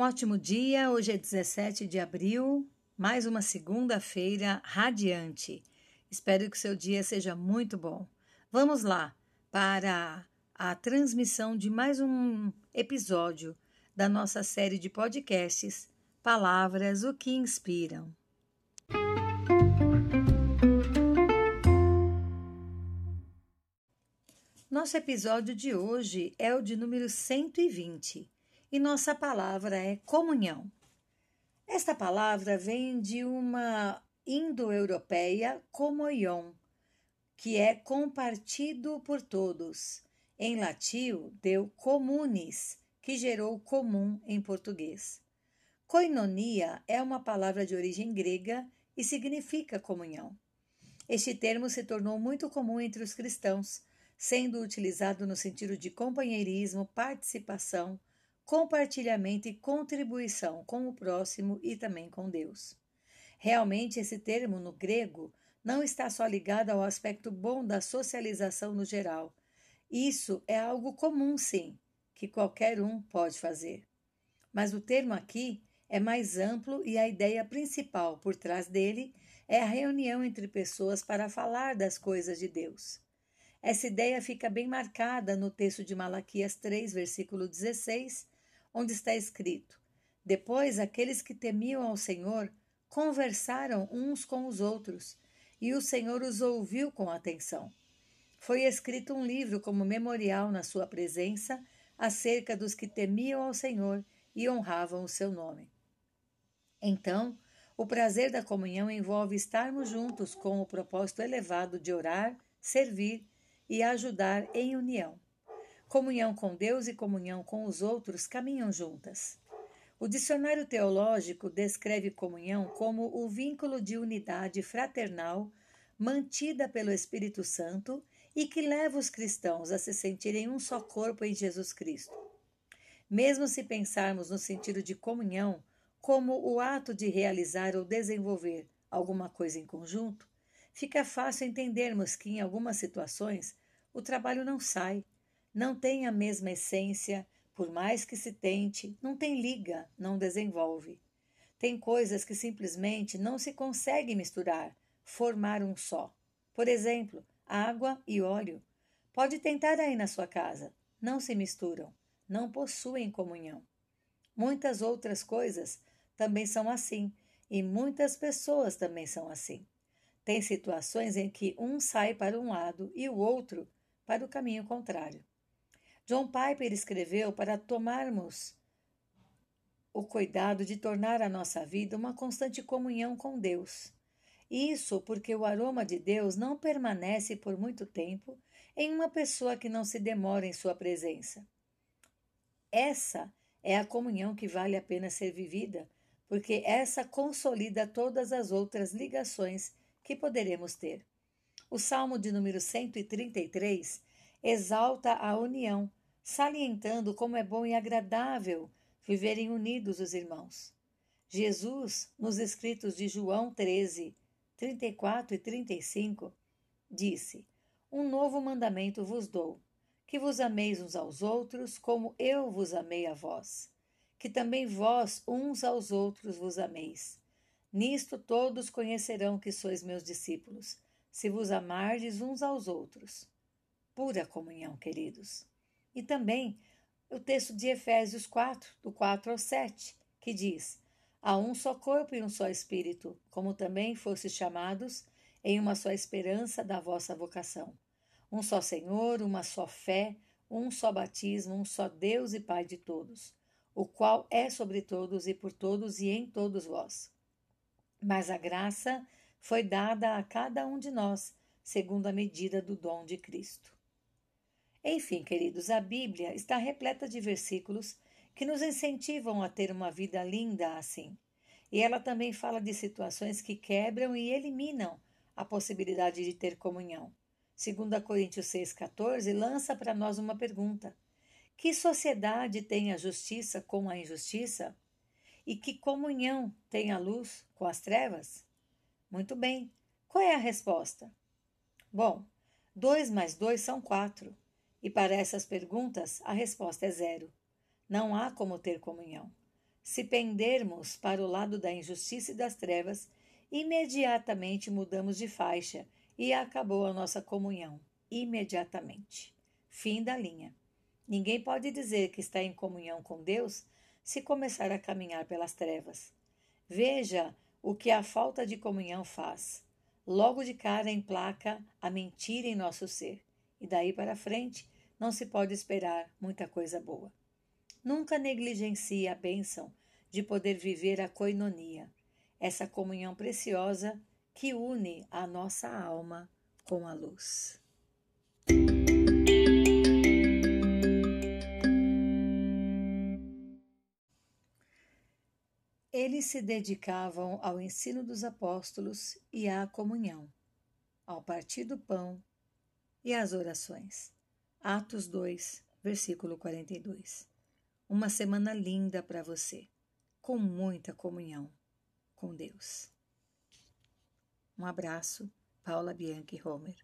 ótimo dia, hoje é 17 de abril, mais uma segunda-feira radiante. Espero que o seu dia seja muito bom. Vamos lá para a transmissão de mais um episódio da nossa série de podcasts Palavras o que Inspiram. Nosso episódio de hoje é o de número 120 e nossa palavra é comunhão. Esta palavra vem de uma indo-europeia comoion, que é compartido por todos. Em latim, deu comunis, que gerou comum em português. Koinonia é uma palavra de origem grega e significa comunhão. Este termo se tornou muito comum entre os cristãos, sendo utilizado no sentido de companheirismo, participação, compartilhamento e contribuição com o próximo e também com Deus. Realmente, esse termo no grego não está só ligado ao aspecto bom da socialização no geral. Isso é algo comum, sim, que qualquer um pode fazer. Mas o termo aqui é mais amplo e a ideia principal por trás dele é a reunião entre pessoas para falar das coisas de Deus. Essa ideia fica bem marcada no texto de Malaquias 3, versículo 16, onde está escrito: Depois aqueles que temiam ao Senhor conversaram uns com os outros, e o Senhor os ouviu com atenção. Foi escrito um livro como memorial na sua presença acerca dos que temiam ao Senhor e honravam o seu nome. Então, o prazer da comunhão envolve estarmos juntos com o propósito elevado de orar, servir e ajudar em união. Comunhão com Deus e comunhão com os outros caminham juntas. O dicionário teológico descreve comunhão como o vínculo de unidade fraternal mantida pelo Espírito Santo e que leva os cristãos a se sentirem um só corpo em Jesus Cristo. Mesmo se pensarmos no sentido de comunhão como o ato de realizar ou desenvolver alguma coisa em conjunto, fica fácil entendermos que, em algumas situações, o trabalho não sai, não tem a mesma essência, por mais que se tente, não tem liga, não desenvolve. Tem coisas que simplesmente não se consegue misturar, formar um só. Por exemplo, água e óleo. Pode tentar aí na sua casa. Não se misturam, não possuem comunhão. Muitas outras coisas também são assim, e muitas pessoas também são assim. Tem situações em que um sai para um lado e o outro para o caminho contrário. John Piper escreveu para tomarmos o cuidado de tornar a nossa vida uma constante comunhão com Deus. Isso porque o aroma de Deus não permanece por muito tempo em uma pessoa que não se demora em sua presença. Essa é a comunhão que vale a pena ser vivida, porque essa consolida todas as outras ligações que poderemos ter. O Salmo de número 133 exalta a união, salientando como é bom e agradável viverem unidos os irmãos. Jesus, nos escritos de João 13, 34 e 35, disse: Um novo mandamento vos dou, que vos ameis uns aos outros, como eu vos amei a vós, que também vós uns aos outros vos ameis. Nisto todos conhecerão que sois meus discípulos, se vos amardes uns aos outros pura comunhão, queridos. E também o texto de Efésios 4, do 4 ao 7, que diz: Há um só corpo e um só espírito, como também fostes chamados em uma só esperança da vossa vocação. Um só Senhor, uma só fé, um só batismo, um só Deus e Pai de todos, o qual é sobre todos e por todos e em todos vós. Mas a graça foi dada a cada um de nós, segundo a medida do dom de Cristo. Enfim, queridos, a Bíblia está repleta de versículos que nos incentivam a ter uma vida linda assim. E ela também fala de situações que quebram e eliminam a possibilidade de ter comunhão. 2 Coríntios 6,14 lança para nós uma pergunta: Que sociedade tem a justiça com a injustiça? E que comunhão tem a luz com as trevas? Muito bem, qual é a resposta? Bom, 2 mais 2 são 4. E para essas perguntas, a resposta é zero. Não há como ter comunhão. Se pendermos para o lado da injustiça e das trevas, imediatamente mudamos de faixa e acabou a nossa comunhão. Imediatamente. Fim da linha. Ninguém pode dizer que está em comunhão com Deus se começar a caminhar pelas trevas. Veja o que a falta de comunhão faz. Logo de cara emplaca a mentira em nosso ser, e daí para frente não se pode esperar muita coisa boa. Nunca negligencie a bênção de poder viver a coinonia, essa comunhão preciosa que une a nossa alma com a luz. Eles se dedicavam ao ensino dos apóstolos e à comunhão, ao partir do pão e às orações. Atos 2, versículo 42. Uma semana linda para você, com muita comunhão com Deus. Um abraço, Paula Bianchi Homer.